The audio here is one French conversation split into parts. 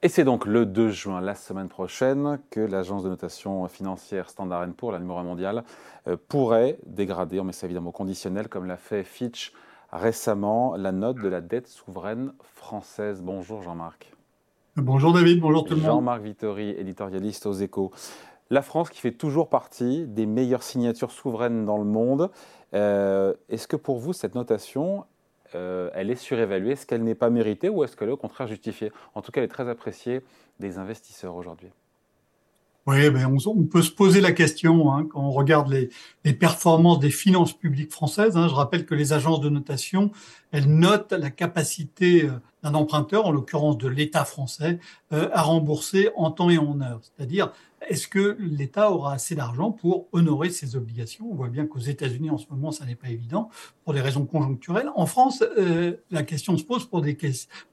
Et c'est donc le 2 juin, la semaine prochaine, que l'agence de notation financière Standard Poor's, la numéro 1 mondiale, euh, pourrait dégrader, on met ça évidemment conditionnel, comme l'a fait Fitch récemment, la note de la dette souveraine française. Bonjour Jean-Marc. Bonjour David, bonjour tout le monde. Jean-Marc Vittori, éditorialiste aux échos. La France qui fait toujours partie des meilleures signatures souveraines dans le monde. Euh, est-ce que pour vous, cette notation, euh, elle est surévaluée Est-ce qu'elle n'est pas méritée ou est-ce qu'elle est au contraire justifiée? En tout cas, elle est très appréciée des investisseurs aujourd'hui. Oui, ben on, peut se poser la question hein, quand on regarde les, performances des finances publiques françaises. Hein. je rappelle que les agences de notation, elles notent la capacité euh, d'un emprunteur, en l'occurrence de l'État français, euh, à rembourser en temps et en heure. C'est-à-dire est-ce que l'État aura assez d'argent pour honorer ses obligations? On voit bien qu'aux États-Unis, en ce moment, ça n'est pas évident pour des raisons conjoncturelles. En France, euh, la question se pose pour des,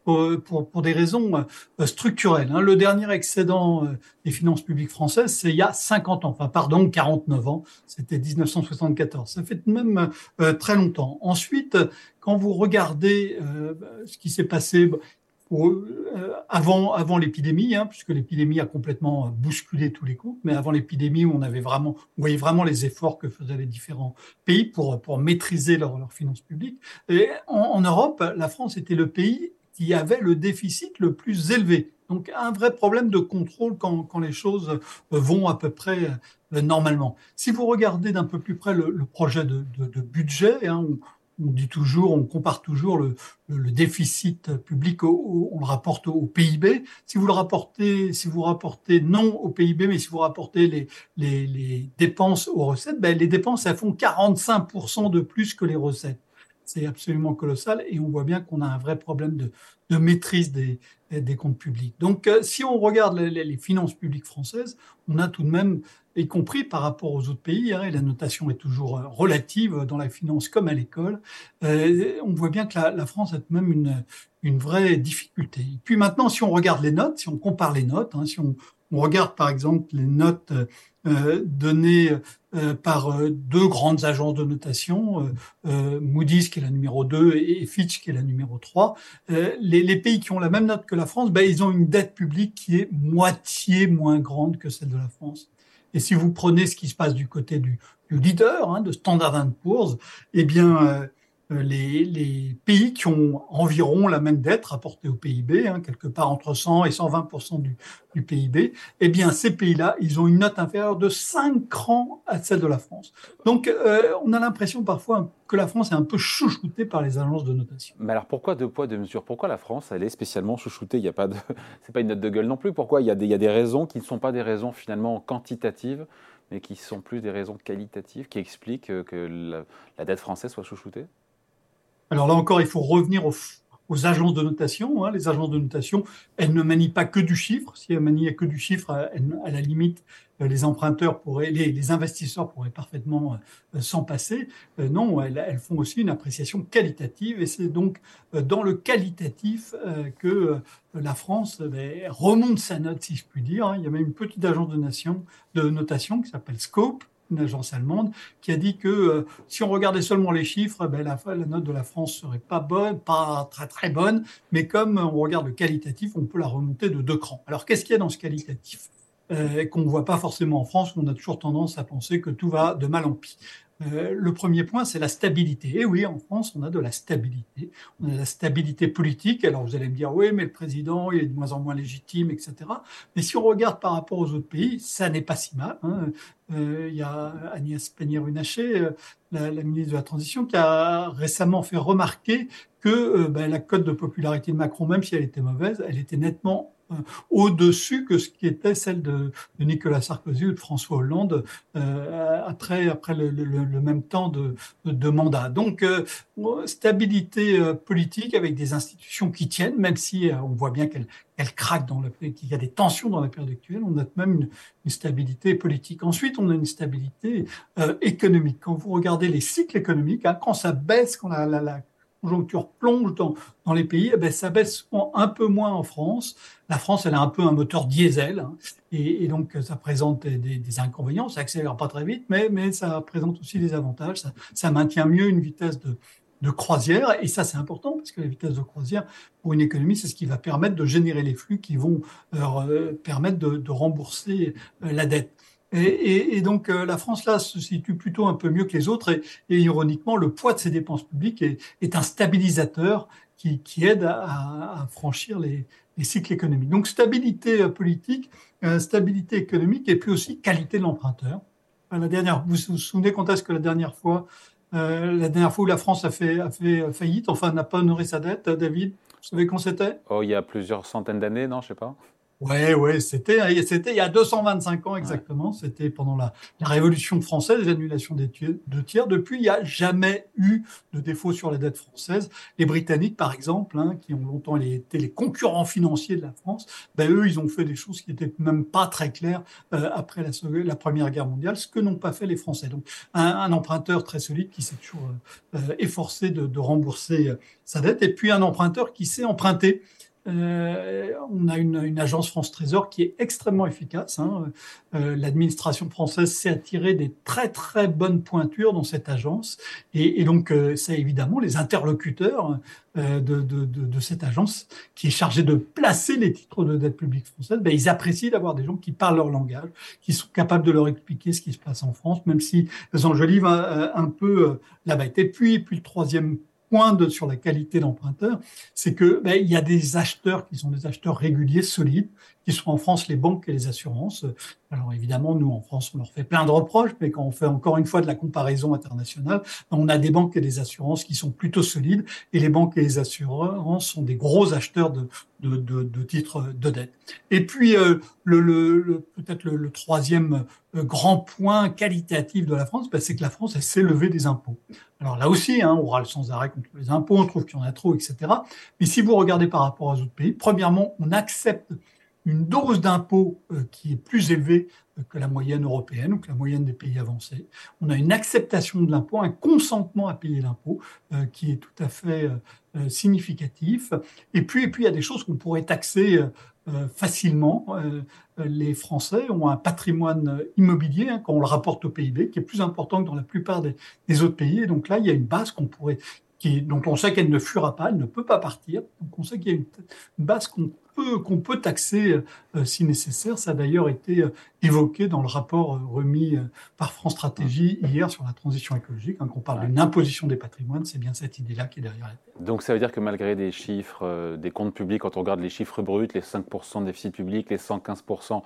pour, pour, des raisons euh, structurelles. Hein. Le dernier excédent euh, des finances publiques françaises, c'est il y a 50 ans, enfin pardon, 49 ans, c'était 1974. Ça fait même très longtemps. Ensuite, quand vous regardez ce qui s'est passé, euh, avant, avant l'épidémie, hein, puisque l'épidémie a complètement bousculé tous les coups, mais avant l'épidémie, on avait vraiment, voyait vraiment les efforts que faisaient les différents pays pour, pour maîtriser leurs finances publiques. En, Europe, la France était le pays qui avait le déficit le plus élevé. Donc un vrai problème de contrôle quand, les choses vont à peu près euh, normalement. Si vous regardez d'un peu plus près le, projet de, budget, hein, dit toujours, on compare toujours le, déficit public, au, on le rapporte au PIB. Si vous le rapportez, si vous rapportez non au PIB, mais si vous rapportez les, les, les dépenses aux recettes, ben les dépenses elles font 45% de plus que les recettes. C'est absolument colossal et on voit bien qu'on a un vrai problème de, de maîtrise des, comptes publics. Donc, euh, si on regarde les, finances publiques françaises, on a tout de même y compris par rapport aux autres pays, hein, la notation est toujours euh, relative dans la finance comme à l'école, euh, on voit bien que la, France a même une, vraie difficulté. Puis maintenant, si on regarde les notes, si on compare les notes, hein, si on, on, regarde par exemple les notes euh, données euh, par euh, deux grandes agences de notation, Moody's qui est la numéro 2 et Fitch qui est la numéro 3, les, les, pays qui ont la même note que la France, ben, ils ont une dette publique qui est moitié moins grande que celle de la France. Et si vous prenez ce qui se passe du côté du, du leader, hein, de Standard Poor's, eh bien, euh, les, les, pays qui ont environ la même dette rapportée au PIB, hein, quelque part entre 100 et 120% du, du PIB, eh bien, ces pays-là, ils ont une note inférieure de 5 crans à celle de la France. Donc, euh, on a l'impression parfois que la France est un peu chouchoutée par les agences de notation. Mais alors pourquoi deux poids deux mesures? Pourquoi la France elle est spécialement chouchoutée? Il y a pas de, c'est pas une note de gueule non plus. Pourquoi il y a des, il y a des raisons qui ne sont pas des raisons finalement quantitatives, mais qui sont plus des raisons qualitatives, qui expliquent que la dette française soit chouchoutée? Alors là encore, il faut revenir au, aux agences de notation. Hein. Les agences de notation, elles ne manient pas que du chiffre. Si elles manient que du chiffre, à la limite, euh, les emprunteurs pourraient, les, les investisseurs pourraient parfaitement euh, s'en passer. Euh, non, elles, font aussi une appréciation qualitative et c'est donc dans le qualitatif que la France ben, remonte sa note, si je puis dire. Hein. Il y a même une petite agence de notation qui s'appelle Scope, une agence allemande, qui a dit que euh, si on regardait seulement les chiffres, ben, la, note de la France serait pas bonne, pas très très bonne, mais comme on regarde le qualitatif, on peut la remonter de deux crans. Alors qu'est-ce qu'il y a dans ce qualitatif? Euh, qu'on ne voit pas forcément en France, on a toujours tendance à penser que tout va de mal en pis. Euh, le premier point, c'est la stabilité. Et oui, en France, on a de la stabilité. On a de la stabilité politique. Alors, vous allez me dire, oui, mais le président, il est de moins en moins légitime, etc. Mais si on regarde par rapport aux autres pays, ça n'est pas si mal. Hein. Euh, il y a Agnès Pannier-Runacher, euh, la, ministre de la Transition, qui a récemment fait remarquer que ben, la cote de popularité de Macron, même si elle était mauvaise, elle était nettement au-dessus que ce qui était celle de, Nicolas Sarkozy ou de François Hollande euh, après, après le, même temps de, mandat. Donc, euh, stabilité euh, politique avec des institutions qui tiennent, même si on voit bien qu'elles elle craquent dans le qu'il y a des tensions dans la période actuelle. On a même une, stabilité politique. Ensuite, on a une stabilité euh, économique. Quand vous regardez les cycles économiques, hein, quand ça baisse, quand la, la, la conjoncture plonge dans, dans les pays, eh ben, ça baisse un peu moins en France. La France, elle a un peu un moteur diesel, hein, et, donc ça présente des, inconvénients. Ça accélère pas très vite, mais, mais ça présente aussi des avantages. Ça, maintient mieux une vitesse de, croisière. Et ça, c'est important parce que la vitesse de croisière pour une économie, c'est ce qui va permettre de générer les flux qui vont euh, permettre de, de rembourser euh, la dette. Et, donc euh, la France là se situe plutôt un peu mieux que les autres et, ironiquement le poids de ses dépenses publiques est, un stabilisateur qui, aide à, franchir les, les, cycles économiques. Donc stabilité politique, stabilité économique et puis aussi qualité de l'emprunteur. La dernière, vous vous souvenez quand est-ce que la dernière fois euh, la dernière fois où la France a fait, a fait faillite, enfin n'a pas honoré sa dette, David, vous savez quand c'était? Oh, il y a plusieurs centaines d'années, non, je sais pas. Ouais, ouais, c'était, c'était il y a 225 ans exactement. Ouais. C'était pendant la, la, Révolution française, l'annulation des deux tiers. Depuis, il n'y a jamais eu de défaut sur la dette française. Les Britanniques, par exemple, hein, qui ont longtemps été les concurrents financiers de la France, ben eux, ils ont fait des choses qui étaient même pas très claires euh, après la, la, Première Guerre mondiale, ce que n'ont pas fait les Français. Donc, un, un emprunteur très solide qui s'est toujours euh, efforcé de, de rembourser euh, sa dette, et puis un emprunteur qui sait emprunter. Euh, on a une, agence France Trésor qui est extrêmement efficace. Hein. Euh, L'administration française s'est attirée des très très bonnes pointures dans cette agence, et, donc euh, c'est évidemment les interlocuteurs de, cette agence qui est chargée de placer les titres de dette publique française. Ben, ils apprécient d'avoir des gens qui parlent leur langage, qui sont capables de leur expliquer ce qui se passe en France, même si elles enjolivent un, un peu la bête. Et puis, puis le troisième point sur la qualité d'emprunteur, c'est que ben, il y a des acheteurs qui sont des acheteurs réguliers, solides, qui sont en France les banques et les assurances. Alors évidemment, nous en France, on leur fait plein de reproches, mais quand on fait encore une fois de la comparaison internationale, on a des banques et des assurances qui sont plutôt solides, et les banques et les assurances sont des gros acheteurs de, titres de dette. Et puis euh, peut-être le, troisième euh, grand point qualitatif de la France, ben, c'est que la France elle s'est levée des impôts. Alors là aussi, hein, on râle sans arrêt contre les impôts, on trouve qu'il y en a trop, etc. Mais si vous regardez par rapport aux autres pays, premièrement, on accepte une dose d'impôt euh, qui est plus élevée euh, que la moyenne européenne ou que la moyenne des pays avancés. On a une acceptation de l'impôt, un consentement à payer l'impôt euh, qui est tout à fait significatif. Et puis, et puis, il y a des choses qu'on pourrait taxer facilement. les Français ont un patrimoine immobilier, hein, quand on le rapporte au PIB, qui est plus important que dans la plupart des, autres pays. Et donc là, il y a une base qu'on pourrait qui, dont on sait qu'elle ne fuira pas, elle ne peut pas partir. Donc on sait qu'il y a une, une base qu'on peut, qu'on peut taxer euh, si nécessaire. Ça a d'ailleurs été euh, évoqué dans le rapport euh, remis par France Stratégie hier sur la transition écologique. Hein, quand on parle ouais. d'une imposition des patrimoines, c'est bien cette idée-là qui est derrière la tête. Donc ça veut dire que malgré des chiffres, des comptes publics, quand on regarde les chiffres bruts, les 5% de déficit public, les 115%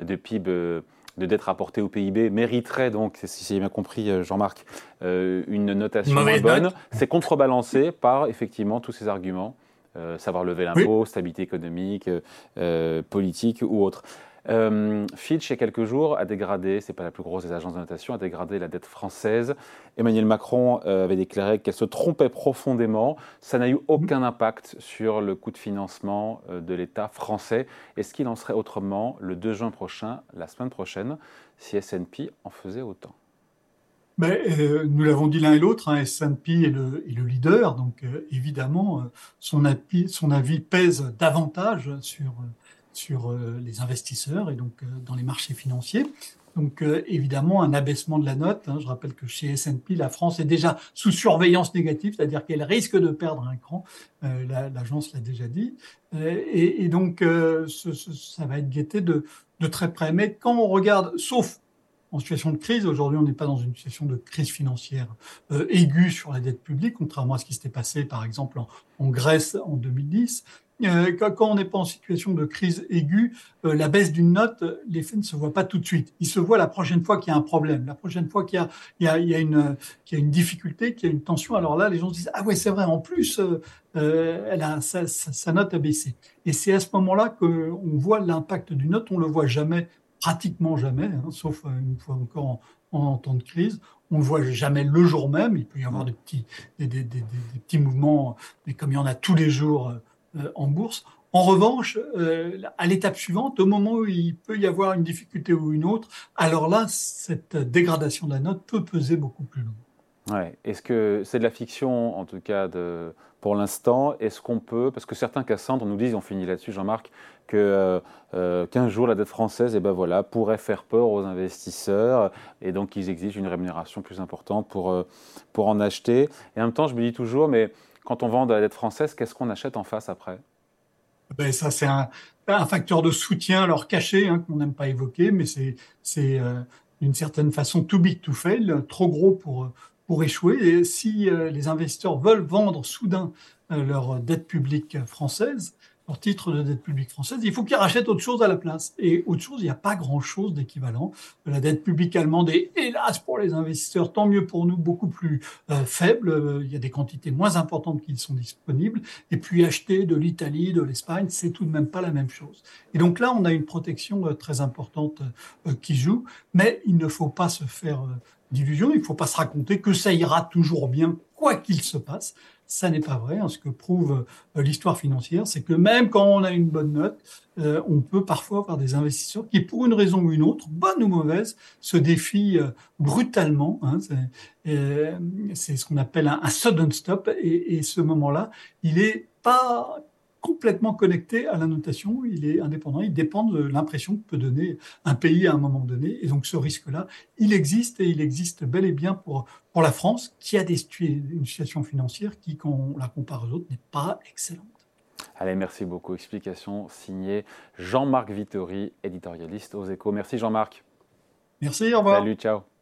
de PIB de dette rapportée au PIB mériterait donc, si j'ai bien compris Jean-Marc, euh, une notation Mauvaise bonne. Note. C'est contrebalancé par effectivement tous ces arguments, euh, savoir lever l'impôt, oui. stabilité économique, euh, politique ou autre. Euh, Fitch, il y a quelques jours, a dégradé, c'est pas la plus grosse des agences de notation, a dégradé la dette française. Emmanuel Macron euh, avait déclaré qu'elle se trompait profondément. Ça n'a eu aucun impact sur le coût de financement euh, de l'État français. Est-ce qu'il en serait autrement le 2 juin prochain, la semaine prochaine, si S&P en faisait autant? Mais, euh, nous l'avons dit l'un et l'autre, hein, S&P est le, est le, leader, donc euh, évidemment, euh, son, avis, son avis pèse davantage sur, sur euh, les investisseurs et donc euh, dans les marchés financiers. Donc euh, évidemment un abaissement de la note. Hein, je rappelle que chez S&P, la France est déjà sous surveillance négative, c'est-à-dire qu'elle risque de perdre un cran. L'agence l'a déjà dit. Et, et donc ce, ce, ça va être guetté de, de très près. Mais quand on regarde, sauf en situation de crise. Aujourd'hui, on n'est pas dans une situation de crise financière euh, aiguë sur la dette publique, contrairement à ce qui s'était passé, par exemple, en, Grèce en 2010. Euh, quand on n'est pas en situation de crise aiguë, euh, la baisse d'une note, l'effet ne se voit pas tout de suite. Il se voit la prochaine fois qu'il y a un problème, la prochaine fois qu'il y a, une, difficulté, qu'il y a une tension. Alors là, les gens se disent ah ouais c'est vrai. En plus, elle a sa, sa, note a baissé. Et c'est à ce moment-là qu'on voit l'impact d'une note. On le voit jamais pratiquement jamais, hein, sauf une fois encore en, temps de crise. On ne voit jamais le jour même. Il peut y avoir des petits, des, petits mouvements, mais comme il y en a tous les jours euh, en bourse. En revanche, euh, à l'étape suivante, au moment où il peut y avoir une difficulté ou une autre, alors là, cette dégradation de la note peut peser beaucoup plus lourd. Ouais. Est-ce que c'est de la fiction, en tout cas, pour l'instant? Est-ce qu'on peut, parce que certains Cassandres nous disent, on finit là-dessus, Jean-Marc, que euh, euh, qu'un jour la dette française, et eh ben voilà, pourrait faire peur aux investisseurs, et donc ils exigent une rémunération plus importante pour, euh, pour en acheter. Et en même temps, je me dis toujours, mais quand on vend de la dette française, qu'est-ce qu'on achète en face après? Ben ça, c'est un, facteur de soutien, alors caché, hein, qu'on n'aime pas évoquer, mais c'est d'une certaine façon too big to fail, trop gros pour, pour échouer. Et si euh, les investisseurs veulent vendre soudain euh, leur dette publique française, leur titre de dette publique française, il faut qu'ils rachètent autre chose à la place. Et autre chose, il n'y a pas grand-chose d'équivalent. La dette publique allemande est, hélas pour les investisseurs, tant mieux pour nous, beaucoup plus euh, faible. Il y a des quantités moins importantes qui sont disponibles. Et puis acheter de l'Italie, de l'Espagne, c'est tout de même pas la même chose. Et donc là, on a une protection très importante qui joue, mais il ne faut pas se faire d'illusion. Il ne faut pas se raconter que ça ira toujours bien, quoi qu'il se passe. Ça n'est pas vrai. Ce que prouve euh, l'histoire financière, c'est que même quand on a une bonne note, euh, on peut parfois avoir des investisseurs qui, pour une raison ou une autre, bonne ou mauvaise, se défient euh, brutalement. Hein. C'est ce qu'on appelle un, sudden stop. Et, ce moment-là, il est pas complètement connecté à la notation, il est indépendant, il dépend de l'impression que peut donner un pays à un moment donné. Et donc ce risque-là, il existe et il existe bel et bien pour, pour la France, qui a des, une situation financière qui, quand on la compare aux autres, n'est pas excellente. Allez, merci beaucoup. Explication signée Jean-Marc Vittori, éditorialiste aux échos. Merci Jean-Marc. Merci, au revoir. Salut, ciao.